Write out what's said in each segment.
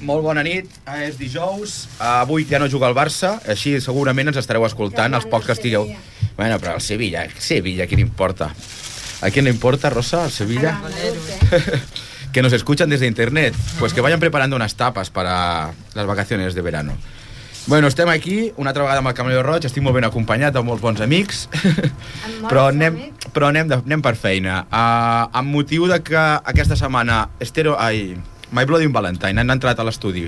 molt bona nit. Ah, És dijous. Avui ja no juga el Barça, així segurament ens estareu escoltant, els pocs que estigueu... Bueno, però el Sevilla, Sevilla, ¿qué le importa? ¿A quién le importa, Rosa, el Sevilla? que nos escuchan desde internet. Pues que vayan preparando unas tapas para las vacaciones de verano. Bueno, estem aquí, una altra vegada amb el Camelio Roig, estic molt ben acompanyat de molts bons amics, però anem, però anem, de, anem per feina. Uh, amb motiu de que aquesta setmana Estero, ai, My Bloody Valentine han entrat a l'estudi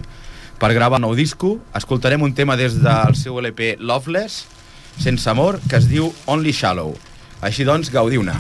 per gravar el nou disco, escoltarem un tema des del seu LP Loveless, sense amor, que es diu Only Shallow. Així doncs, gaudiu-ne.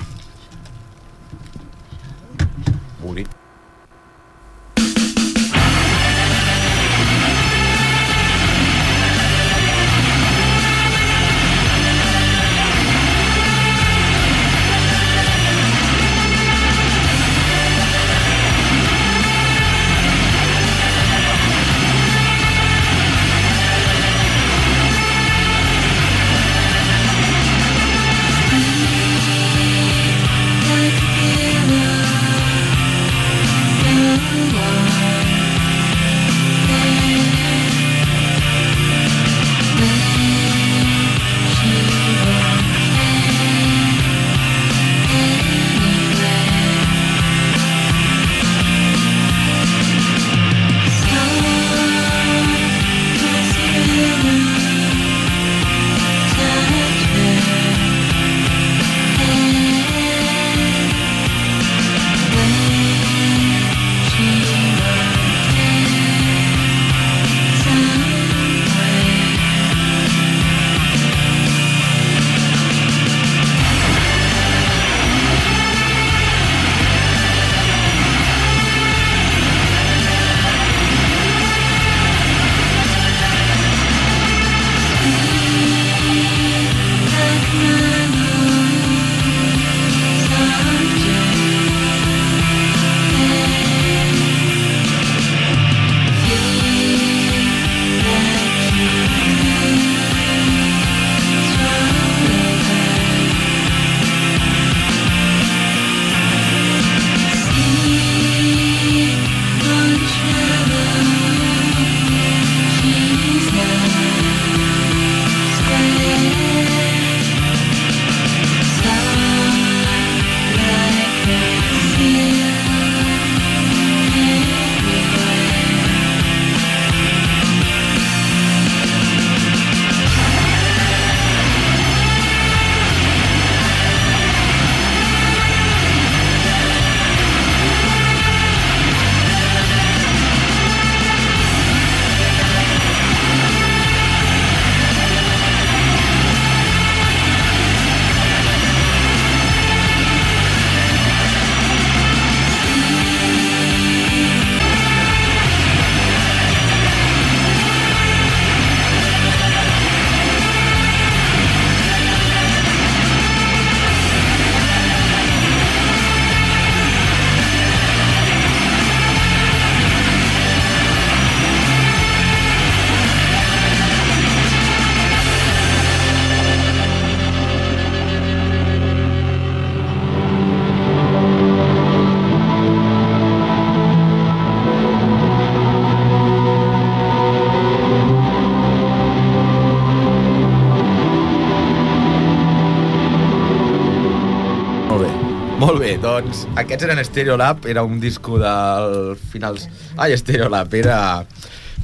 Doncs aquests eren Stereolab, era un disco del finals... Ai, Stereolab, era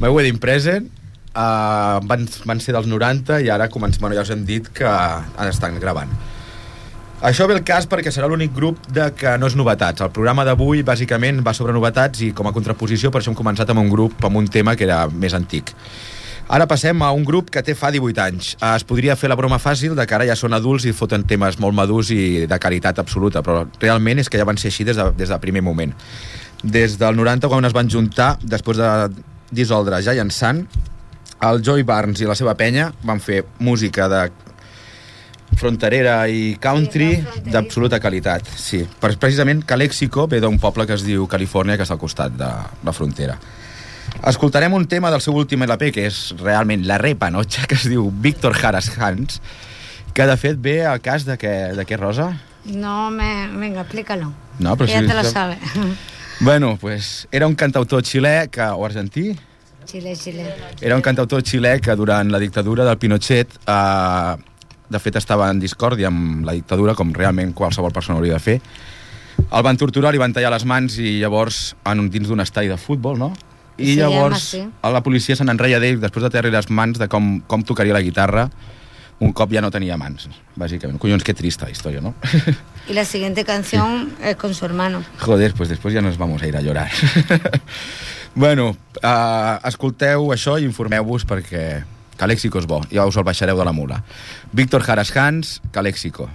My Wedding Present, uh, van, van ser dels 90 i ara comencem, bueno, ja us hem dit que han estan gravant. Això ve el cas perquè serà l'únic grup de que no és novetats. El programa d'avui, bàsicament, va sobre novetats i com a contraposició per això hem començat amb un grup, amb un tema que era més antic. Ara passem a un grup que té fa 18 anys. Eh, Es podria fer la broma fàcil de que ara ja són adults i foten temes molt madurs i de qualitat absoluta, però realment és que ja van ser així des, de, des del primer moment. Des del 90, quan es van juntar, després de dissoldre ja llançant, el Joy Barnes i la seva penya van fer música de fronterera i country d'absoluta qualitat, sí. Per, precisament Calexico ve d'un poble que es diu Califòrnia, que és al costat de la frontera. Escoltarem un tema del seu últim LP, que és realment la repanotxa, que es diu Víctor Jaras Hans, que de fet ve al cas de què, de què Rosa? No, me, venga, explícalo. No, però Que ya si- te lo si- sabes. Bueno, pues era un cantautor xilè que, o argentí, Xile, Xile. era un cantautor xilè que durant la dictadura del Pinochet eh, de fet estava en discòrdia amb la dictadura com realment qualsevol persona hauria de fer el van torturar, li van tallar les mans i llavors en un, dins d'un estadi de futbol no? I Sí, llavors home, sí. la policia se n'enreia d'ell després de tallar les mans de com, com tocaria la guitarra un cop ja no tenia mans bàsicament, collons, que trista història no? Y la siguiente canción es con su hermano. Joder, pues después ya nos vamos a ir a llorar. bueno, uh, escolteu això i informeu-vos perquè Calèxico és bo, ja us el baixareu de la mula. Víctor Jaras Hans, Calèxico.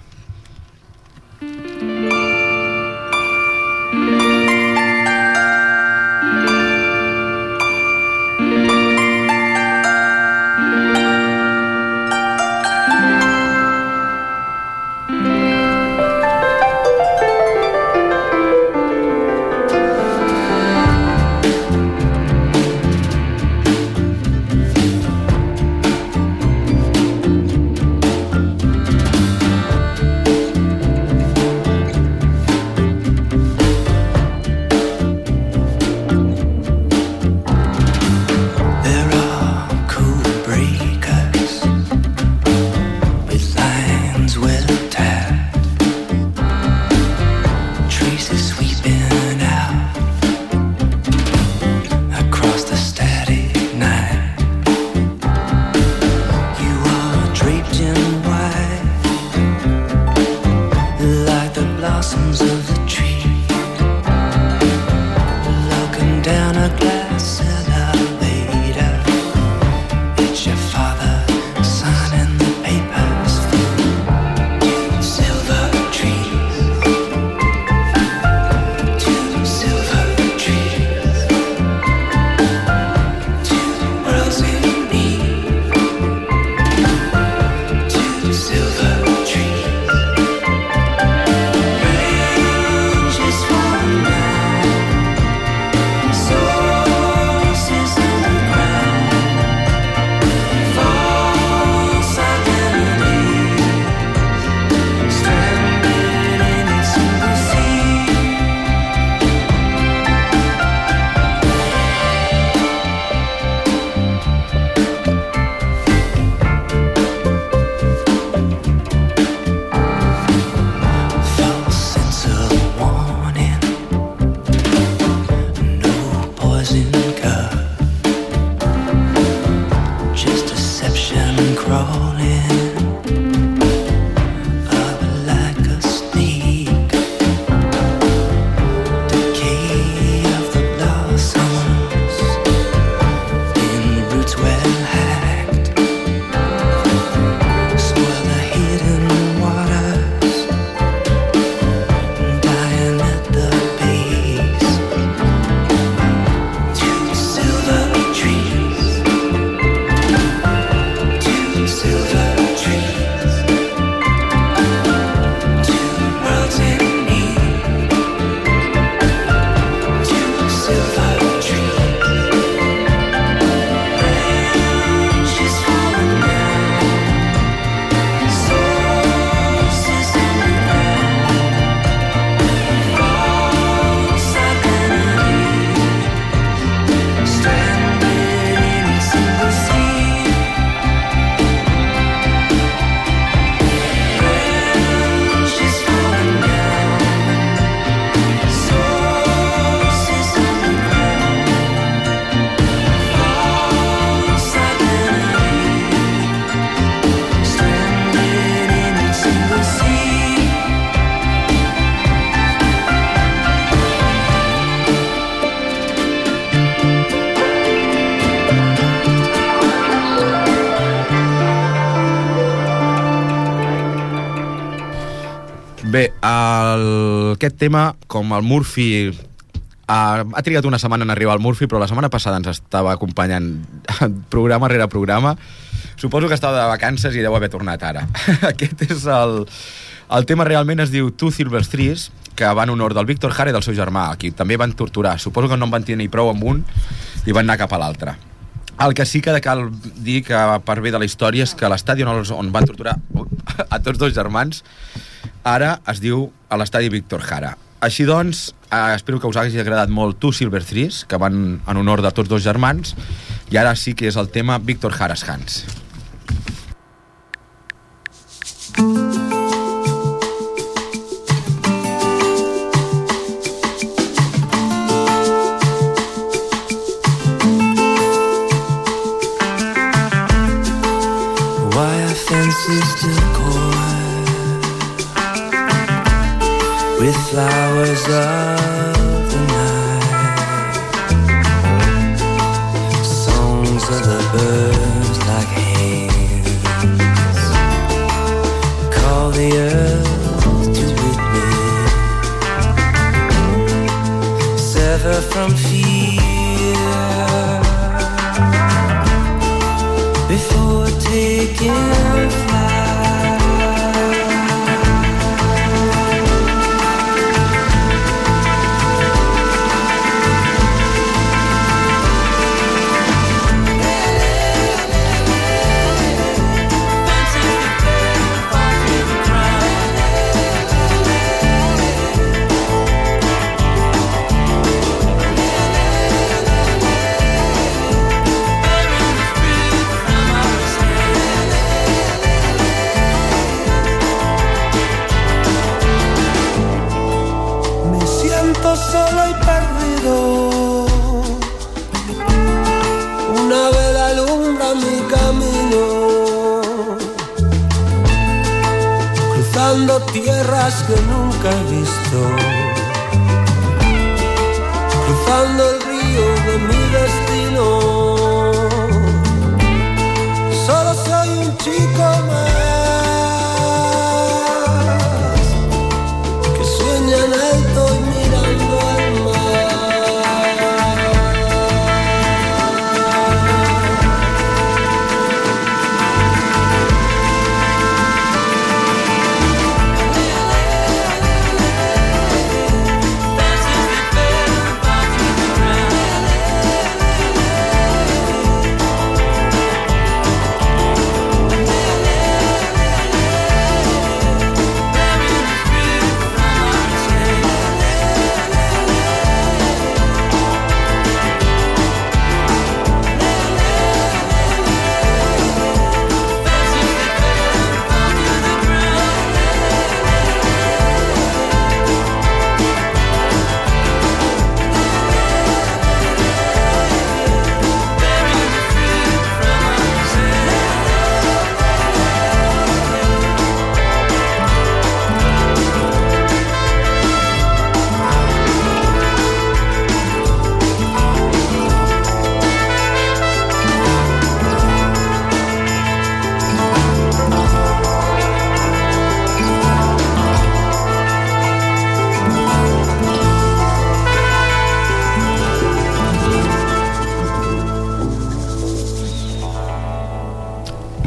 El, aquest tema, com el Murphy... Ha, ha trigat una setmana en arribar al Murphy, però la setmana passada ens estava acompanyant programa rere programa. Suposo que estava de vacances i deu haver tornat ara. Aquest és el... El tema realment es diu Two Silver Trees, que va en honor del Víctor Jara i del seu germà, a qui també van torturar. Suposo que no en van tenir prou amb un i van anar cap a l'altre. El que sí que cal dir que per bé de la història és que l'estadi on, on van torturar a tots dos germans ara es diu a l'estadi Víctor Jara. Així doncs, eh, espero que us hagi agradat molt tu, Silver Threes, que van en honor de tots dos germans, i ara sí que és el tema Víctor Jaras Hans. Wire fences decoy with flowers of the night. Songs of the birds like hands call the earth to witness. Sever from fear tierras que nunca he visto. Cruzando el río de mi destino.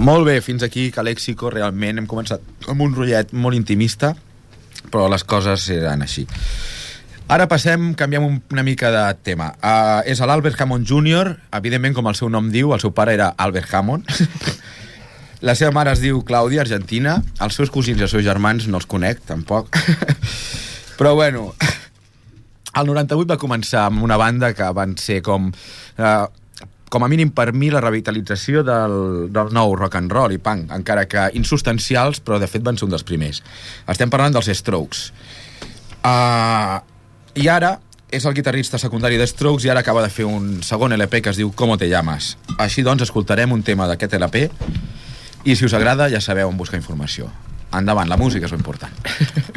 Molt bé, fins aquí que Lèxico realment hem començat amb un rotllet molt intimista, però les coses eren així. Ara passem, canviem un, una mica de tema. Uh, és l'Albert Hammond Jr., evidentment, com el seu nom diu, el seu pare era Albert Hammond. La seva mare es diu Clàudia, argentina. Els seus cosins i els seus germans no els conec, tampoc. Però bueno, el 98 va començar amb una banda que van ser com... Eh, com a mínim per mi la revitalització del, del nou rock and roll i punk, encara que insubstancials, però de fet van ser un dels primers. Estem parlant dels Strokes. Uh, I ara és el guitarrista secundari de Strokes i ara acaba de fer un segon LP que es diu Como te llamas. Així doncs escoltarem un tema d'aquest LP i si us agrada ja sabeu on buscar informació. Endavant, la música és important.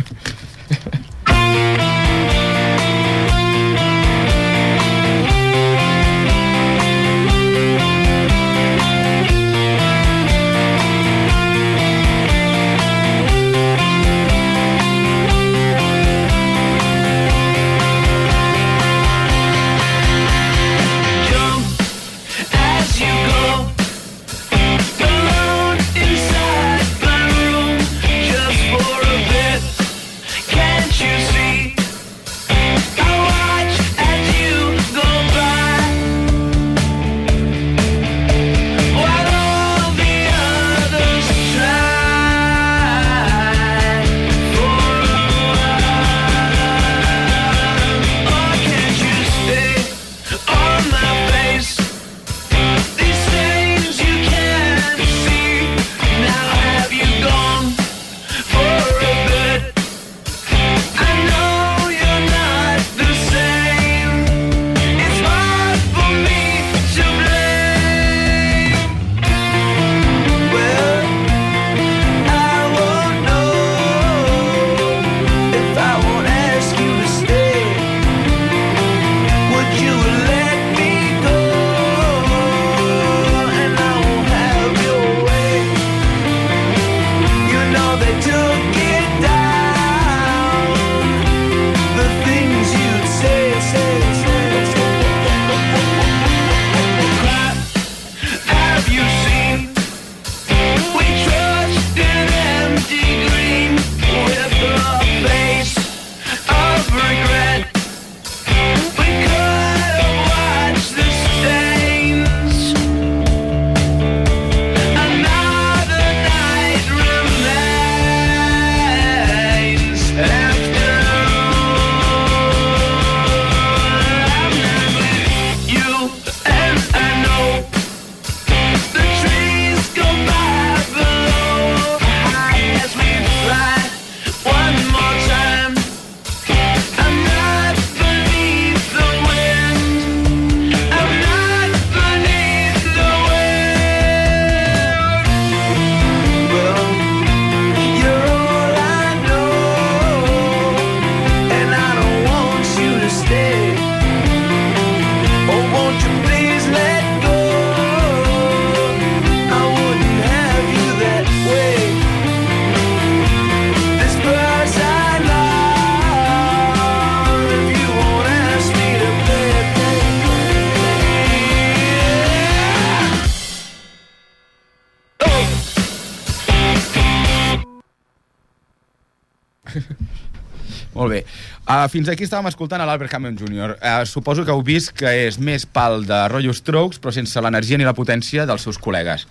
Uh, fins aquí estàvem escoltant a l'Albert Hammond Jr. Uh, suposo que heu vist que és més pal de rotllo Strokes, però sense l'energia ni la potència dels seus col·legues.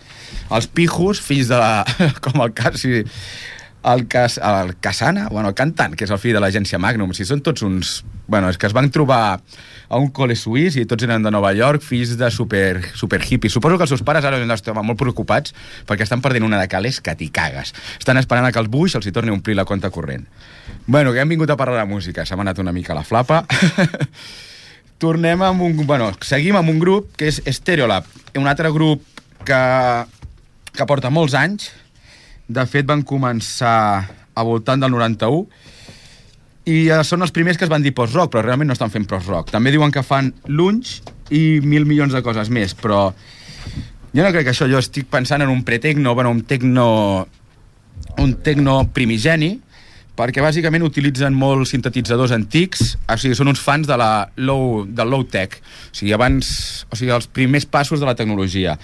Els pijos, fills de la... com el Cassi... El, Cas, el Casana, bueno, el cantant, que és el fill de l'agència Magnum. Si són tots uns... Bueno, és que es van trobar a un col·le suís i tots eren de Nova York, fills de super, super hippies. Suposo que els seus pares ara han d'estar molt preocupats perquè estan perdent una de cales que t'hi cagues. Estan esperant a que el Bush els hi torni a omplir la compte corrent. Bueno, que hem vingut a parlar de música, s'ha anat una mica la flapa. Tornem amb un... Bueno, seguim amb un grup que és Stereolab, un altre grup que, que porta molts anys. De fet, van començar a voltant del 91 i són els primers que es van dir post-rock, però realment no estan fent post-rock. També diuen que fan lunch i mil milions de coses més, però jo no crec que això, jo estic pensant en un pretecno, bueno, un tecno, un tecno primigeni, perquè bàsicament utilitzen molts sintetitzadors antics, o sigui, són uns fans de la low, del low-tech, o sigui, abans, o sigui, els primers passos de la tecnologia.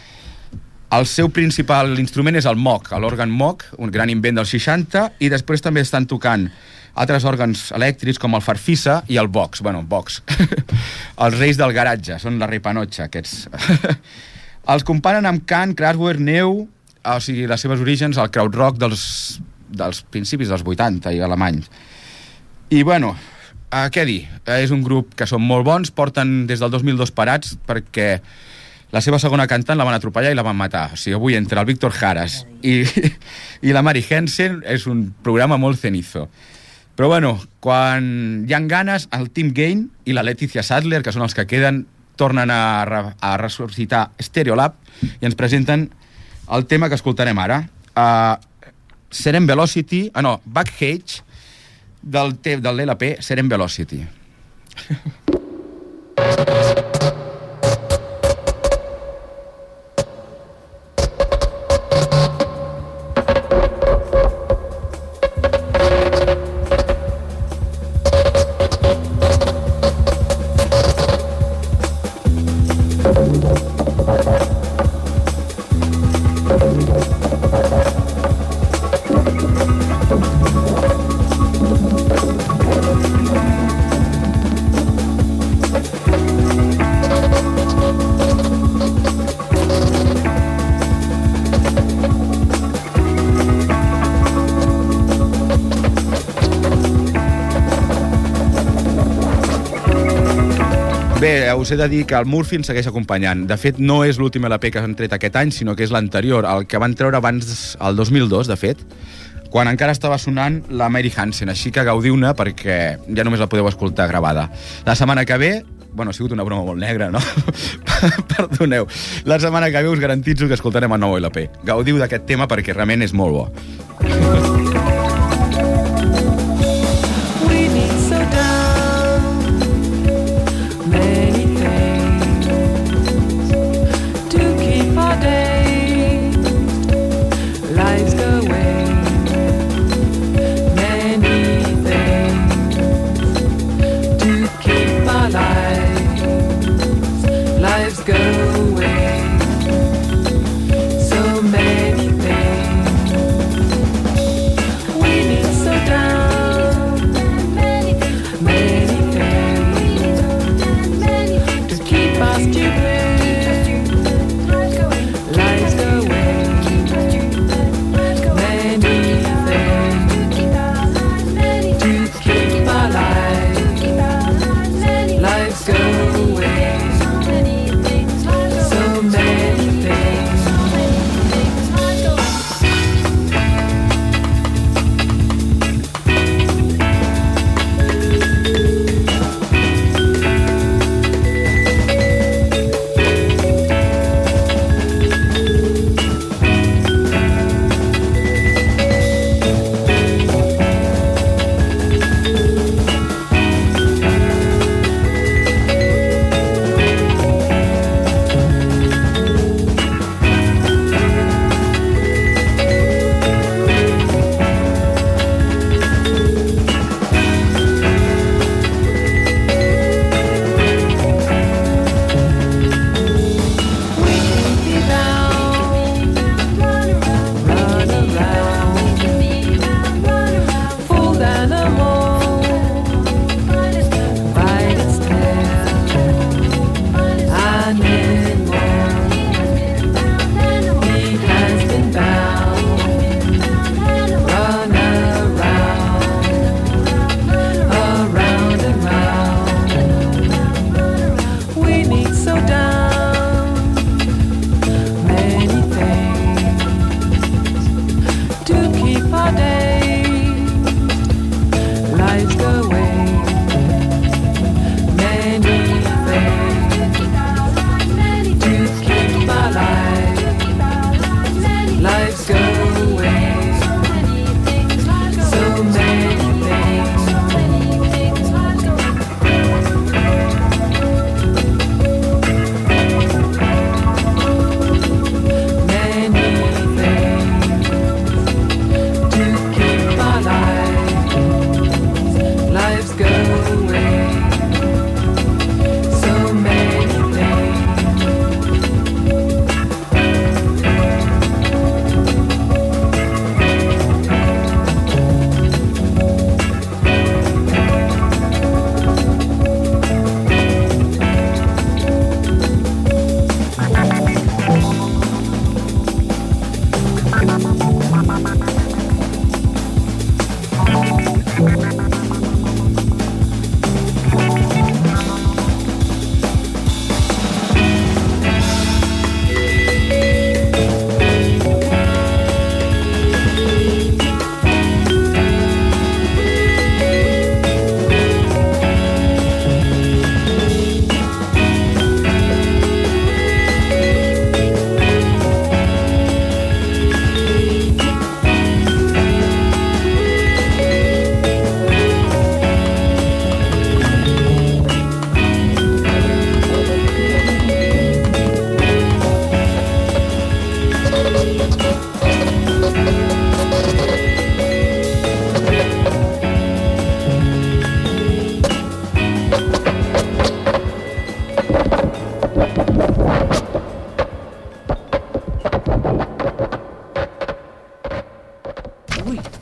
El seu principal instrument és el Moog, l'òrgan Moog, un gran invent dels 60, i després també estan tocant altres òrgans elèctrics com el farfisa i el box, bueno, box. els reis del garatge, són la ripanotxa, aquests. els comparen amb Kant, Kraftwerk, Neu, o sigui, les seves orígens al krautrock dels, dels principis dels 80 i alemanys. I, bueno, eh, què dir? Eh, és un grup que són molt bons, porten des del 2002 parats perquè la seva segona cantant la van atropellar i la van matar. O sigui, avui entre el Víctor Jaras i, i la Mari Hensen és un programa molt cenizo. Però bueno, quan hi ha ganes, el Tim Gain i la Leticia Sadler, que són els que queden, tornen a, re a ressuscitar Stereolab i ens presenten el tema que escoltarem ara. Uh, Serem Velocity, ah no, Backage, del, del LP Serem Velocity. us he de dir que el Murphy ens segueix acompanyant. De fet, no és l'últim LP que han tret aquest any, sinó que és l'anterior, el que van treure abans, el 2002, de fet, quan encara estava sonant la Mary Hansen, així que gaudiu-ne perquè ja només la podeu escoltar gravada. La setmana que ve, bueno, ha sigut una broma molt negra, no? Perdoneu. La setmana que ve us garantitzo que escoltarem el nou LP. Gaudiu d'aquest tema perquè realment és molt bo.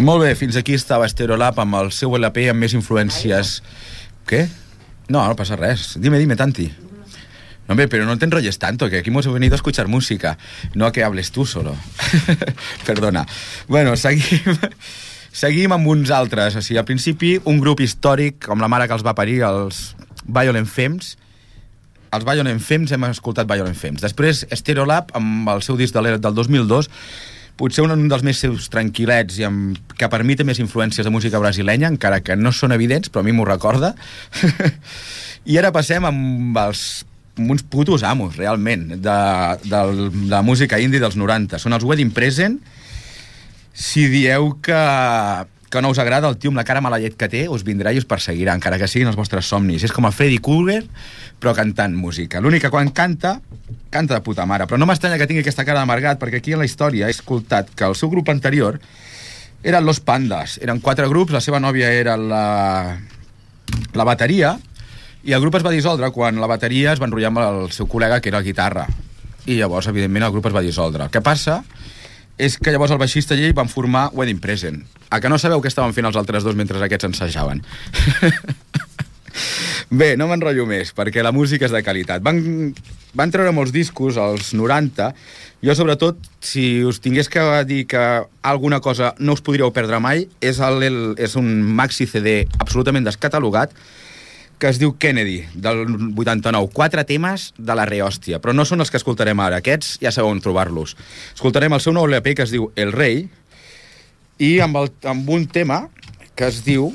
Molt bé, fins aquí estava Stereolab amb el seu LP amb més influències... Què? No, no passa res. Dime, dime, Tanti. No, hombre, pero no te enrolles tanto, que aquí hemos venido a escuchar música, no a que hables tú solo. Perdona. Bueno, seguim, seguim amb uns altres. O sigui, al principi, un grup històric, com la mare que els va parir, els Violent Femmes. Els Violent Femmes, hem escoltat Violent Femmes. Després, Stereolab, amb el seu disc de l'era del 2002, potser un, dels més seus tranquil·lets i amb, que per mi té més influències de música brasilenya, encara que no són evidents, però a mi m'ho recorda. I ara passem amb els amb uns putos amos, realment, de, de, de la música indie dels 90. Són els Wedding Present. Si dieu que, que no us agrada el tio amb la cara mala llet que té, us vindrà i us perseguirà, encara que siguin els vostres somnis. És com a Freddy Krueger, però cantant música. L'únic que quan canta, canta de puta mare. Però no m'estranya que tingui aquesta cara d'amargat, perquè aquí en la història he escoltat que el seu grup anterior eren Los Pandas. Eren quatre grups, la seva nòvia era la, la bateria, i el grup es va dissoldre quan la bateria es va enrotllar amb el seu col·lega, que era la guitarra. I llavors, evidentment, el grup es va dissoldre. El que passa és que llavors el baixista i ell van formar Wedding Present. A que no sabeu què estaven fent els altres dos mentre aquests ensajaven? Bé, no m'enrotllo més, perquè la música és de qualitat. Van, van treure molts discos als 90. Jo, sobretot, si us tingués que dir que alguna cosa no us podríeu perdre mai, és, el, el, és un maxi CD absolutament descatalogat, que es diu Kennedy, del 89. Quatre temes de la rehòstia, però no són els que escoltarem ara. Aquests ja sabeu on trobar-los. Escoltarem el seu nou LP que es diu El Rei, i amb, el, amb un tema que es diu...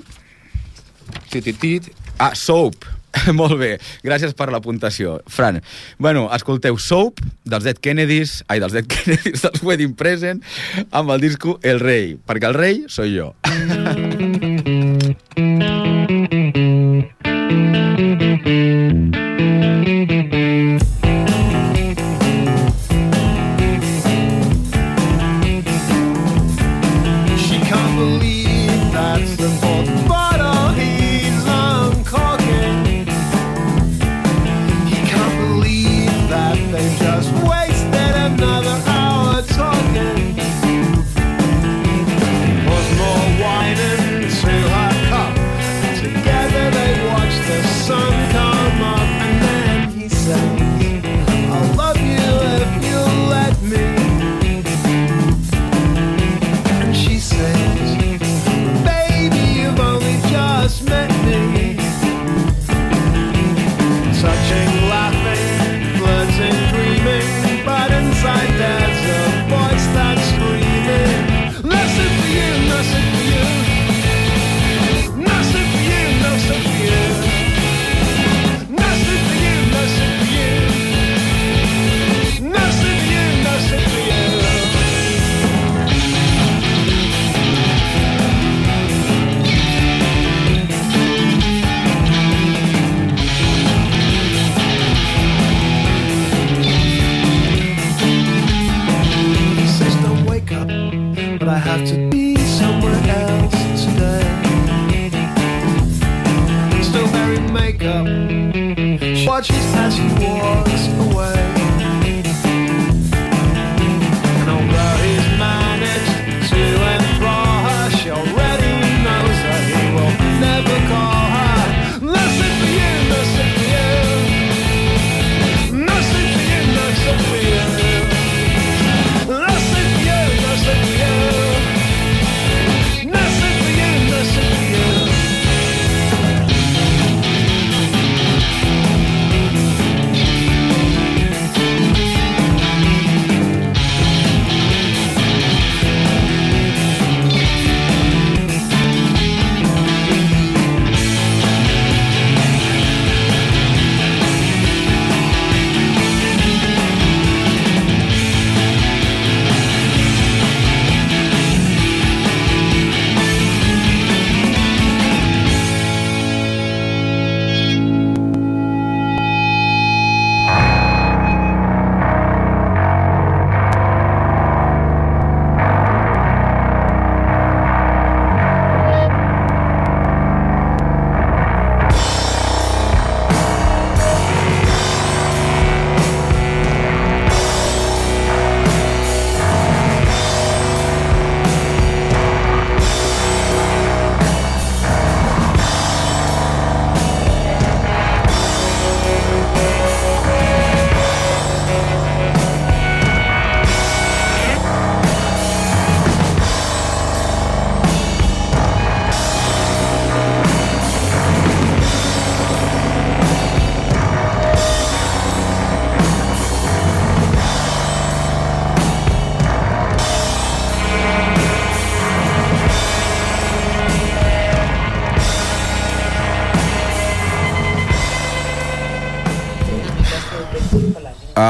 Tititit, ah, Soap. Molt bé, gràcies per l'apuntació. Fran, bueno, escolteu Soap dels Dead Kennedys, ai, dels Dead Kennedys, dels Wedding Present, amb el disco El Rei, perquè el rei soy jo. She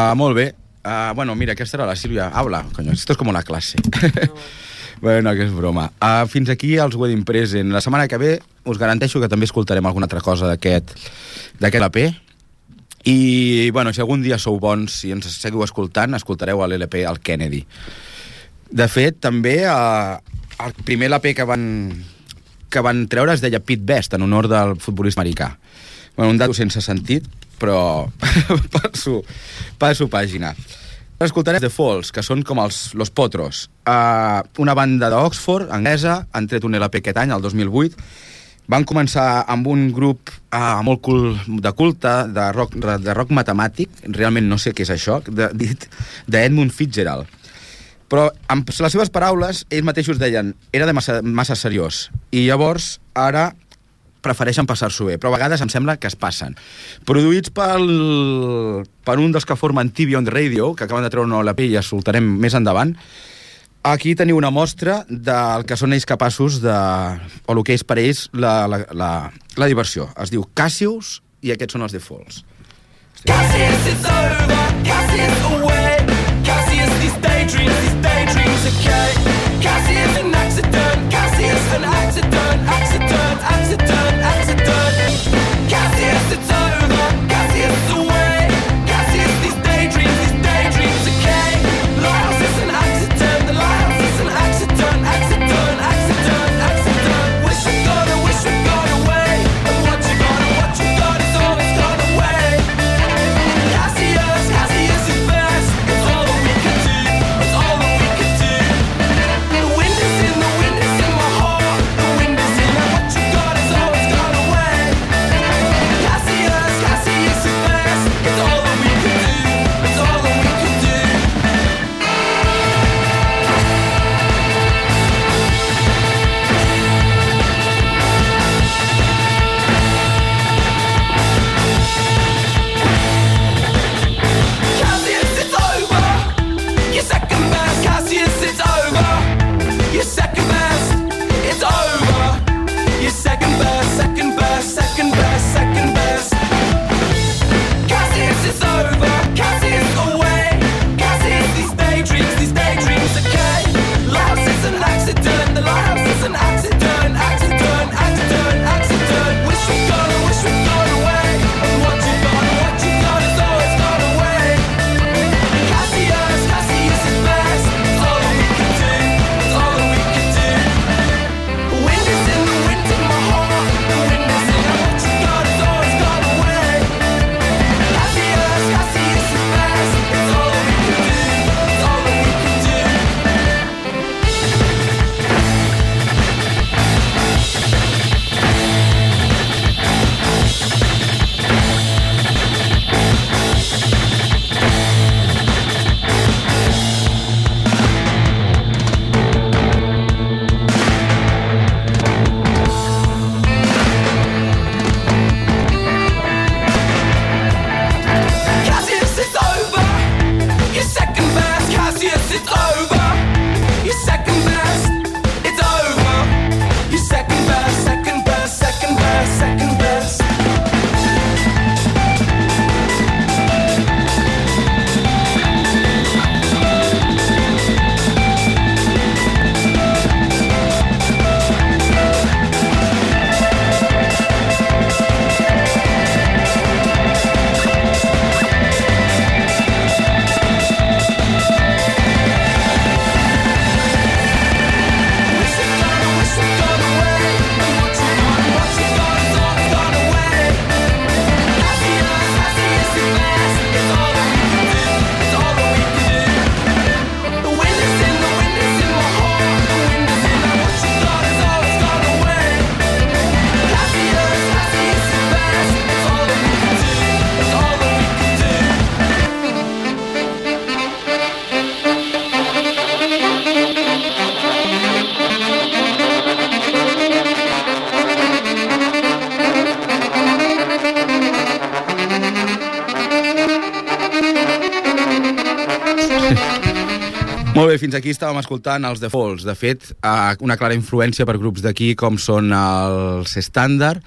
Uh, molt bé. Uh, bueno, mira, aquesta era la Sílvia. Habla, coño, esto es como la clase. bueno, que és broma. Uh, fins aquí els Wedding Present. La setmana que ve us garanteixo que també escoltarem alguna altra cosa d'aquest LP. I, bueno, si algun dia sou bons, si ens seguiu escoltant, escoltareu l'LP al Kennedy. De fet, també eh, el primer LP que van, que van treure es deia Pete Best, en honor del futbolista americà. Bueno, un dato sense sentit, però passo, passo pàgina. Escoltarem The Falls, que són com els Los Potros. Uh, una banda d'Oxford, anglesa, han tret un LP aquest any, el 2008. Van començar amb un grup uh, molt cul de culte, de rock, de rock matemàtic, realment no sé què és això, de, dit d'Edmund Fitzgerald. Però, amb les seves paraules, ells mateixos deien era de massa, massa seriós. I llavors, ara prefereixen passar-s'ho bé, però a vegades em sembla que es passen. Produïts pel, per un dels que formen TV on the Radio, que acaben de treure una LP i soltarem més endavant, aquí teniu una mostra del que són ells capaços de... o el que és per ells la, la, la, la diversió. Es diu Cassius i aquests són els The Falls. Cassius, it's over. Cassius, away. Cassius, these daydreams, these daydreams, okay. Fins aquí estàvem escoltant els The Falls. De fet, una clara influència per grups d'aquí com són els Standard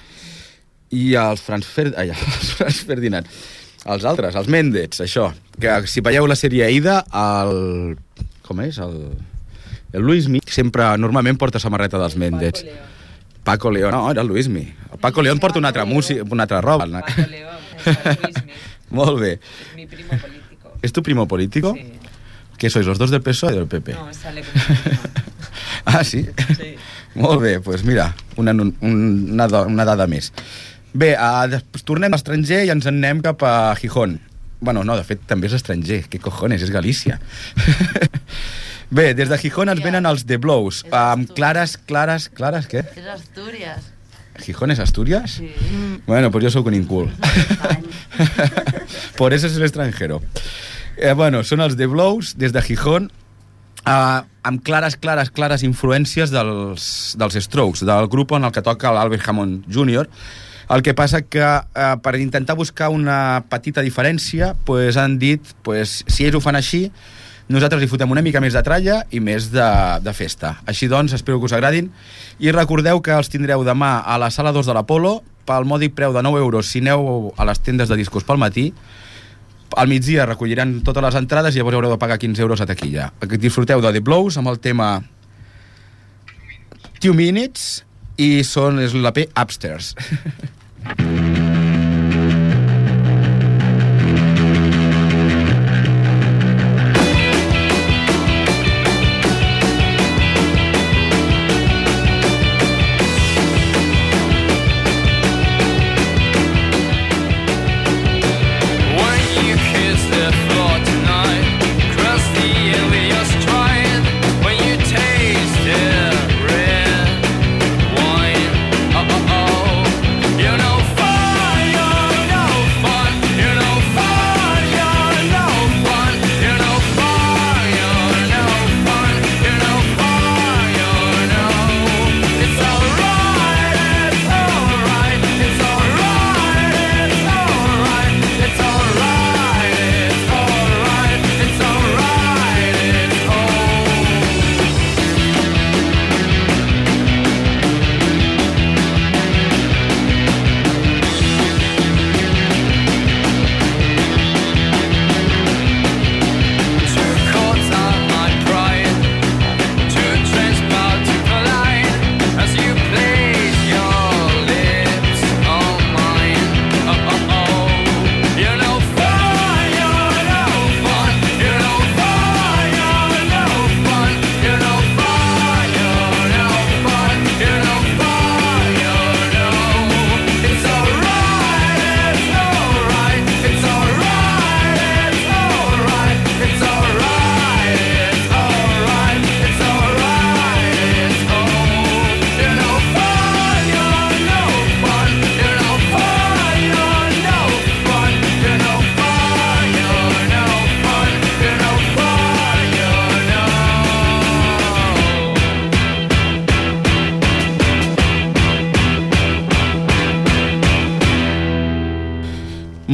i els Franz, Fer... Ai, els Franz Ferdinand. Els altres, els Méndez, això. Que si veieu la sèrie Aida, el... Com és? El, el Luismi sempre, normalment porta samarreta dels Méndez. Paco León. No, era el Luismi. El Paco León porta una altra música, una altra roba. Paco León, Molt bé. mi primo político. ¿Es tu primo político? Sí. ¿Qué sois, los dos del PSOE o del PP? No, sale. Ah, sí? Sí. Molt bé, doncs pues mira, una, una, una dada més. Bé, després tornem a l'estranger i ens en anem cap a Gijón. Bueno, no, de fet, també és estranger. Què cojones, és Galícia. Bé, des de Gijón ens venen els The Blows, És amb Astúries. clares, clares, clares, què? És Astúries. ¿Gijón es Asturias? Sí. Bueno, pues yo soy un incul. Por eso es el extranjero. Eh, bueno, són els The Blows, des de Gijón, eh, amb clares, clares, clares influències dels, dels Strokes, del grup en el que toca l'Albert Hammond Jr., el que passa que eh, per intentar buscar una petita diferència pues, han dit, pues, si ells ho fan així, nosaltres li fotem una mica més de tralla i més de, de festa. Així doncs, espero que us agradin. I recordeu que els tindreu demà a la sala 2 de l'Apolo pel mòdic preu de 9 euros si aneu a les tendes de discos pel matí. Al migdia recolliran totes les entrades i llavors haureu de pagar 15 euros a taquilla. Disfruteu de The Blows amb el tema Two Minutes i són és l'AP Upstairs.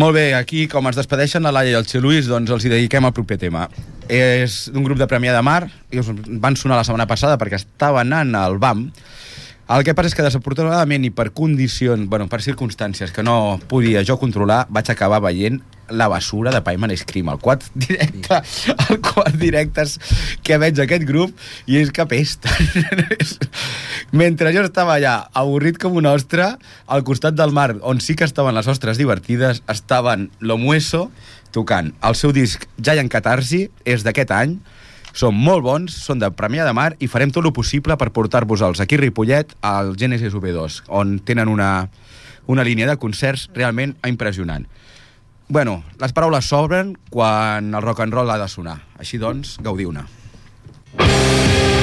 Molt bé, aquí, com es despedeixen la Laia i el Txell Luis, doncs els hi dediquem al proper tema. És d'un grup de Premià de Mar, i us van sonar la setmana passada perquè estava anant al BAM. El que passa és que desafortunadament i per condicions, bueno, per circumstàncies que no podia jo controlar, vaig acabar veient la basura de Payman Ice Cream, el quart directe, el quart directes que veig aquest grup i és que pesta. Mentre jo estava allà, avorrit com un ostre, al costat del mar, on sí que estaven les ostres divertides, estaven Lo Mueso tocant. El seu disc Giant Catarsi és d'aquest any, són molt bons, són de Premià de Mar i farem tot el possible per portar-vos-els aquí a Ripollet al Genesis V2, on tenen una, una línia de concerts realment impressionant. Bueno, les paraules s'obren quan el rock and roll ha de sonar. Així doncs, gaudiu-ne. Thank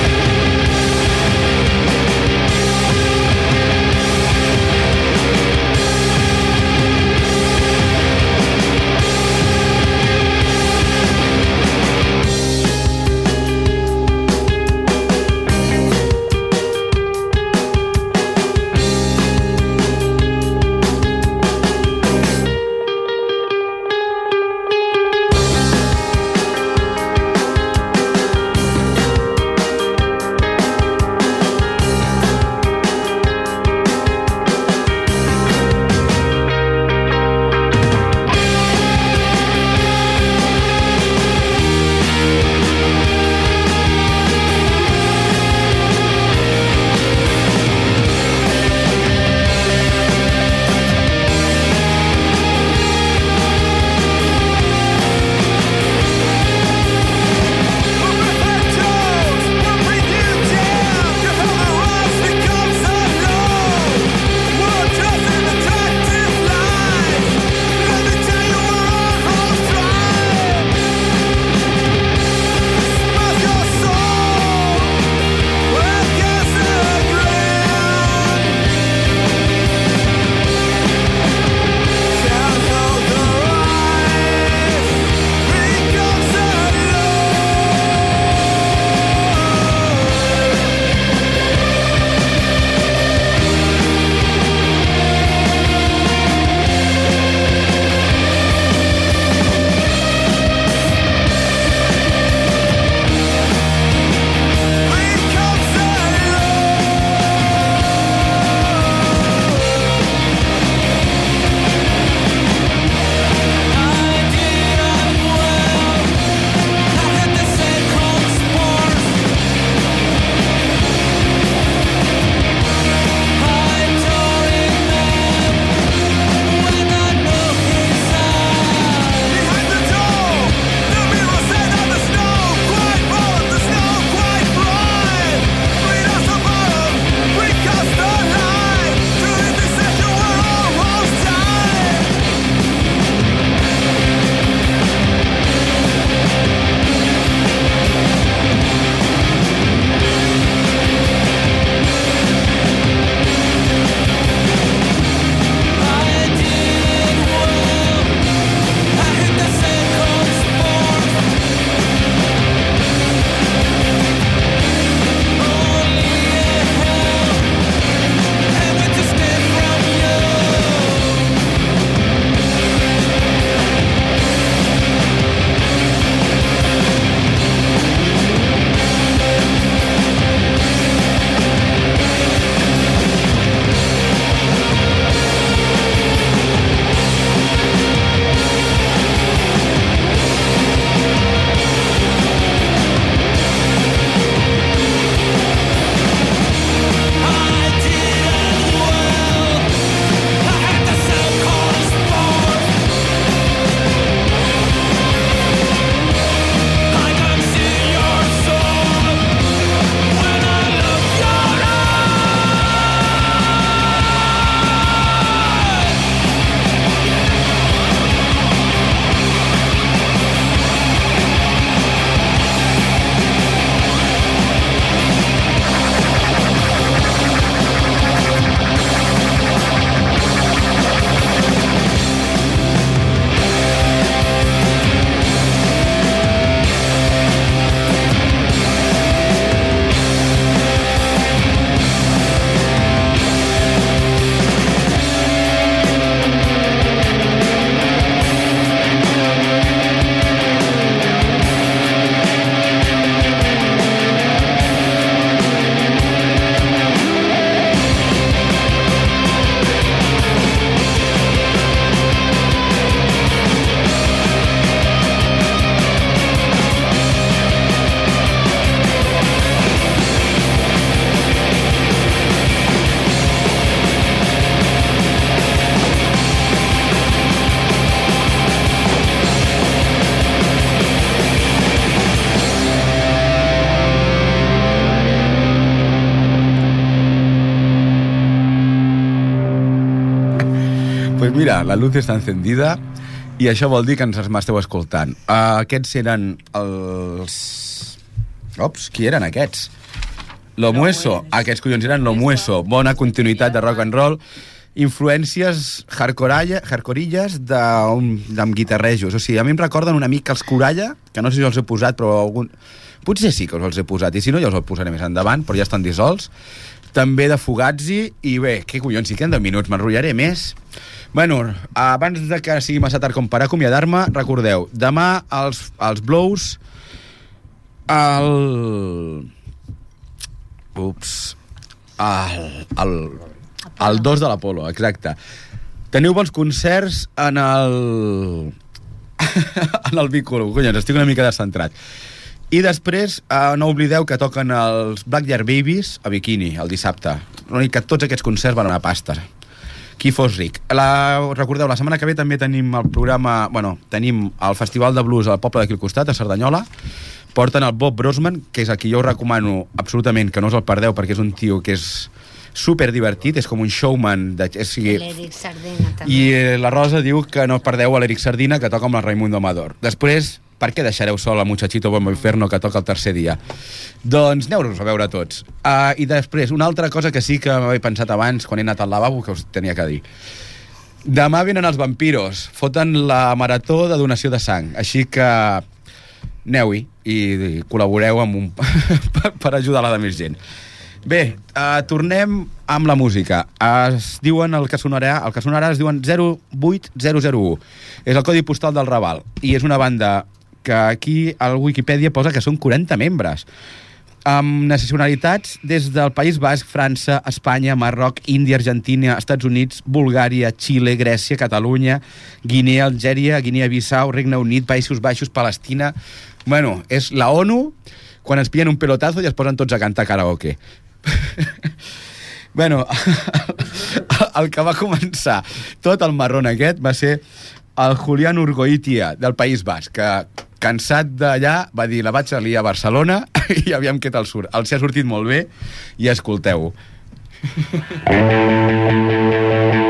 la luz està encendida i això vol dir que ens m'esteu escoltant. Uh, aquests eren els... Ops, qui eren aquests? Lo Mueso. Aquests collons eren Lo Mueso. Bona continuïtat de rock and roll. Influències un, amb guitarrejos. O sigui, a mi em recorden una mica els Coralla, que no sé si els he posat, però algun... Potser sí que els he posat, i si no ja us els posaré més endavant, però ja estan dissolts. També de Fugazi, i bé, què collons, si queden 10 minuts, m'enrotllaré més. Bueno, abans de que sigui massa tard com per acomiadar-me, recordeu, demà els, els Blows, el... Ups. El, el, el 2 de l'Apolo, exacte. Teniu bons concerts en el... en el Vícolo. Collons, estic una mica descentrat. I després, eh, no oblideu que toquen els Black Year Babies a Bikini, el dissabte. L'únic que tots aquests concerts van a pasta. Qui fos ric. La, recordeu, la setmana que ve també tenim el programa... Bueno, tenim el Festival de Blues al poble d'aquí al costat, a Cerdanyola. Porten el Bob Brosman, que és a qui jo us recomano absolutament que no us el perdeu, perquè és un tio que és super divertit, és com un showman. De, és, o sigui, Sardina també. i eh, la Rosa diu que no perdeu a l'Eric Sardina, que toca amb el Raimundo Amador. Després, per què deixareu sol a Muchachito Bombo Inferno, que toca el tercer dia? Doncs aneu-nos a veure tots. Uh, I després, una altra cosa que sí que m'havia pensat abans, quan he anat al lavabo, que us tenia que dir. Demà venen els vampiros, foten la marató de donació de sang, així que aneu-hi i, col·laboreu amb un, per ajudar la de més gent. Bé, uh, tornem amb la música. Es diuen el que sonarà, el que sonarà es diuen 08001. És el codi postal del Raval i és una banda que aquí al Wikipedia posa que són 40 membres amb nacionalitats des del País Basc, França, Espanya, Marroc, Índia, Argentina, Estats Units, Bulgària, Xile, Grècia, Catalunya, Guinea, Algèria, Guinea-Bissau, Regne Unit, Països Baixos, Palestina... Bueno, és la ONU quan ens pillen un pelotazo i es posen tots a cantar karaoke. bueno, el que va començar tot el marrón aquest va ser el Julián Urgoitia, del País Basc, que cansat d'allà va dir la vaig a liar a Barcelona i aviam què tal surt. Els ha sortit molt bé i escolteu-ho.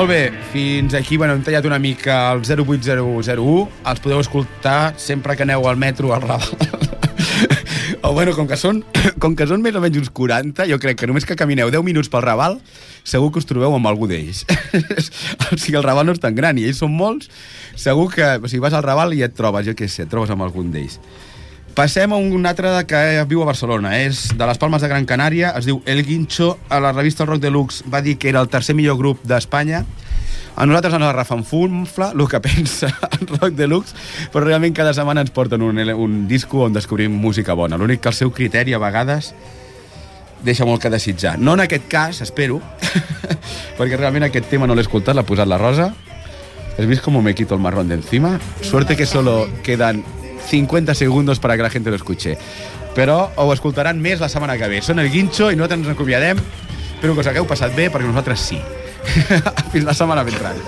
Molt bé, fins aquí, bueno, hem tallat una mica el 08001, els podeu escoltar sempre que aneu al metro al Raval. o bueno, com que, són, com que són més o menys uns 40, jo crec que només que camineu 10 minuts pel Raval, segur que us trobeu amb algú d'ells. o sigui, el Raval no és tan gran i ells són molts, segur que o sigui, vas al Raval i et trobes, jo què sé, et trobes amb algun d'ells. Passem a un altre que viu a Barcelona. És de les Palmes de Gran Canària, es diu El Guincho. A la revista Rock Deluxe va dir que era el tercer millor grup d'Espanya. A nosaltres ens la refanfunfla el que pensa el Rock Deluxe, però realment cada setmana ens porten un, un disco on descobrim música bona. L'únic que el seu criteri a vegades deixa molt que desitjar. No en aquest cas, espero, perquè realment aquest tema no l'he escoltat, l'ha posat la Rosa. ¿Has visto cómo me quito el marrón de encima? Suerte que solo quedan 50 segundos para que la gente lo escuche. Però ho escoltaran més la setmana que ve. Són el Guincho i nosaltres ens acomiadem. Espero que us hagueu passat bé, perquè nosaltres sí. Fins la setmana ventral.